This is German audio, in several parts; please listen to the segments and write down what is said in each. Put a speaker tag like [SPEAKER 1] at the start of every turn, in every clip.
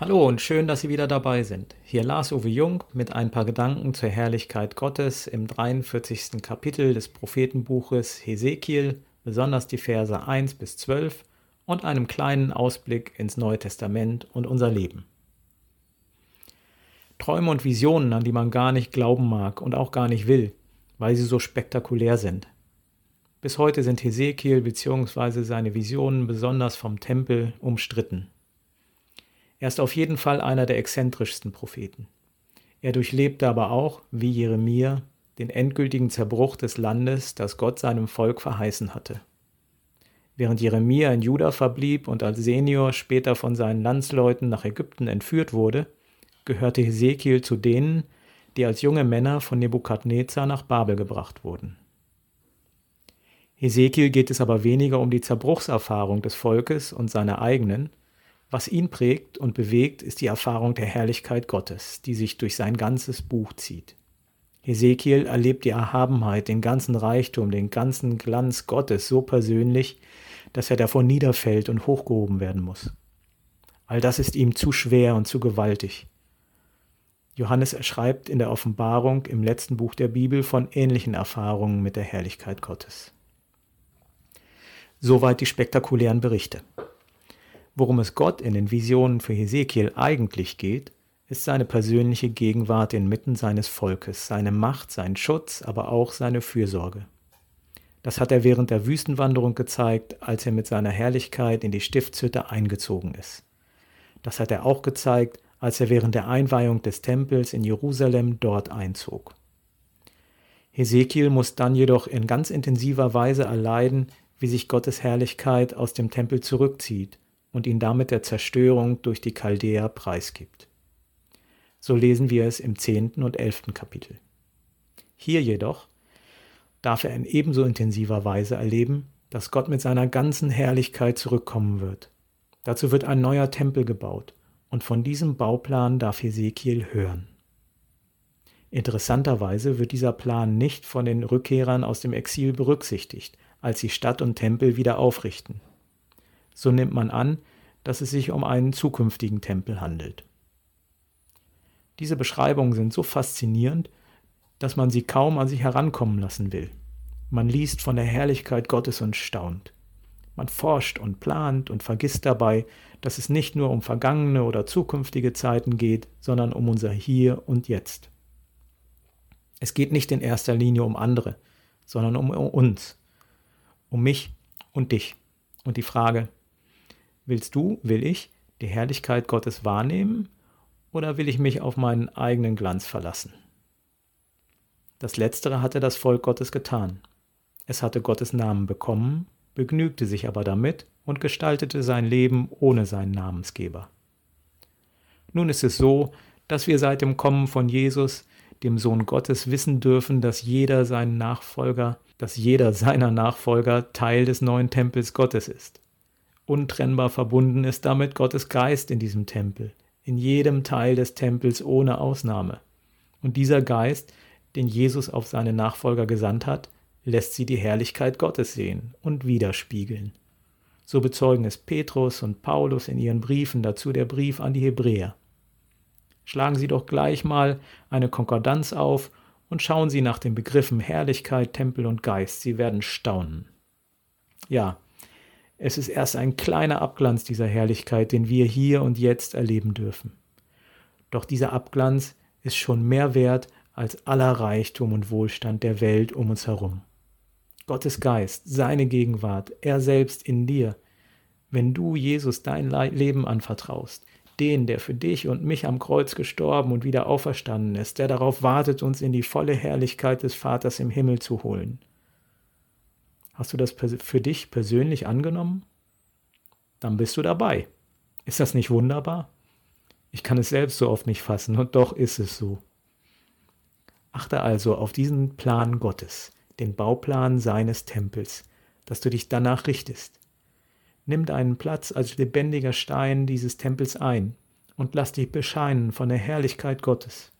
[SPEAKER 1] Hallo und schön, dass Sie wieder dabei sind. Hier Lars Uwe Jung mit ein paar Gedanken zur Herrlichkeit Gottes im 43. Kapitel des Prophetenbuches Hesekiel, besonders die Verse 1 bis 12 und einem kleinen Ausblick ins Neue Testament und unser Leben. Träume und Visionen, an die man gar nicht glauben mag und auch gar nicht will, weil sie so spektakulär sind. Bis heute sind Hesekiel bzw. seine Visionen besonders vom Tempel umstritten. Er ist auf jeden Fall einer der exzentrischsten Propheten. Er durchlebte aber auch, wie Jeremia, den endgültigen Zerbruch des Landes, das Gott seinem Volk verheißen hatte. Während Jeremia in Juda verblieb und als Senior später von seinen Landsleuten nach Ägypten entführt wurde, gehörte Hesekiel zu denen, die als junge Männer von Nebukadnezar nach Babel gebracht wurden. Hesekiel geht es aber weniger um die Zerbruchserfahrung des Volkes und seiner eigenen, was ihn prägt und bewegt, ist die Erfahrung der Herrlichkeit Gottes, die sich durch sein ganzes Buch zieht. Hesekiel erlebt die Erhabenheit, den ganzen Reichtum, den ganzen Glanz Gottes so persönlich, dass er davor niederfällt und hochgehoben werden muss. All das ist ihm zu schwer und zu gewaltig. Johannes schreibt in der Offenbarung im letzten Buch der Bibel von ähnlichen Erfahrungen mit der Herrlichkeit Gottes. Soweit die spektakulären Berichte. Worum es Gott in den Visionen für Hesekiel eigentlich geht, ist seine persönliche Gegenwart inmitten seines Volkes, seine Macht, sein Schutz, aber auch seine Fürsorge. Das hat er während der Wüstenwanderung gezeigt, als er mit seiner Herrlichkeit in die Stiftshütte eingezogen ist. Das hat er auch gezeigt, als er während der Einweihung des Tempels in Jerusalem dort einzog. Hesekiel muss dann jedoch in ganz intensiver Weise erleiden, wie sich Gottes Herrlichkeit aus dem Tempel zurückzieht und ihn damit der Zerstörung durch die Chaldäer preisgibt. So lesen wir es im zehnten und elften Kapitel. Hier jedoch darf er in ebenso intensiver Weise erleben, dass Gott mit seiner ganzen Herrlichkeit zurückkommen wird. Dazu wird ein neuer Tempel gebaut und von diesem Bauplan darf Hesekiel hören. Interessanterweise wird dieser Plan nicht von den Rückkehrern aus dem Exil berücksichtigt, als sie Stadt und Tempel wieder aufrichten so nimmt man an, dass es sich um einen zukünftigen Tempel handelt. Diese Beschreibungen sind so faszinierend, dass man sie kaum an sich herankommen lassen will. Man liest von der Herrlichkeit Gottes und staunt. Man forscht und plant und vergisst dabei, dass es nicht nur um vergangene oder zukünftige Zeiten geht, sondern um unser Hier und Jetzt. Es geht nicht in erster Linie um andere, sondern um uns, um mich und dich. Und die Frage, Willst du, will ich, die Herrlichkeit Gottes wahrnehmen oder will ich mich auf meinen eigenen Glanz verlassen? Das Letztere hatte das Volk Gottes getan. Es hatte Gottes Namen bekommen, begnügte sich aber damit und gestaltete sein Leben ohne seinen Namensgeber. Nun ist es so, dass wir seit dem Kommen von Jesus, dem Sohn Gottes, wissen dürfen, dass jeder seinen Nachfolger, dass jeder seiner Nachfolger Teil des neuen Tempels Gottes ist untrennbar verbunden ist damit Gottes Geist in diesem Tempel, in jedem Teil des Tempels ohne Ausnahme. Und dieser Geist, den Jesus auf seine Nachfolger gesandt hat, lässt sie die Herrlichkeit Gottes sehen und widerspiegeln. So bezeugen es Petrus und Paulus in ihren Briefen, dazu der Brief an die Hebräer. Schlagen Sie doch gleich mal eine Konkordanz auf und schauen Sie nach den Begriffen Herrlichkeit, Tempel und Geist. Sie werden staunen. Ja, es ist erst ein kleiner Abglanz dieser Herrlichkeit, den wir hier und jetzt erleben dürfen. Doch dieser Abglanz ist schon mehr wert als aller Reichtum und Wohlstand der Welt um uns herum. Gottes Geist, seine Gegenwart, er selbst in dir, wenn du Jesus dein Leben anvertraust, den, der für dich und mich am Kreuz gestorben und wieder auferstanden ist, der darauf wartet, uns in die volle Herrlichkeit des Vaters im Himmel zu holen. Hast du das für dich persönlich angenommen? Dann bist du dabei. Ist das nicht wunderbar? Ich kann es selbst so oft nicht fassen und doch ist es so. Achte also auf diesen Plan Gottes, den Bauplan seines Tempels, dass du dich danach richtest. Nimm deinen Platz als lebendiger Stein dieses Tempels ein und lass dich bescheinen von der Herrlichkeit Gottes.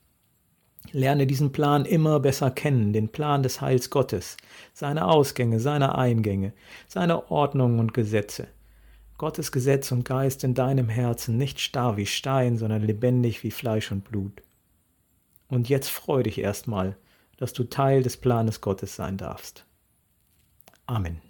[SPEAKER 1] Lerne diesen Plan immer besser kennen, den Plan des Heils Gottes, seine Ausgänge, seine Eingänge, seine Ordnungen und Gesetze. Gottes Gesetz und Geist in deinem Herzen nicht starr wie Stein, sondern lebendig wie Fleisch und Blut. Und jetzt freu dich erstmal, dass du Teil des Planes Gottes sein darfst. Amen.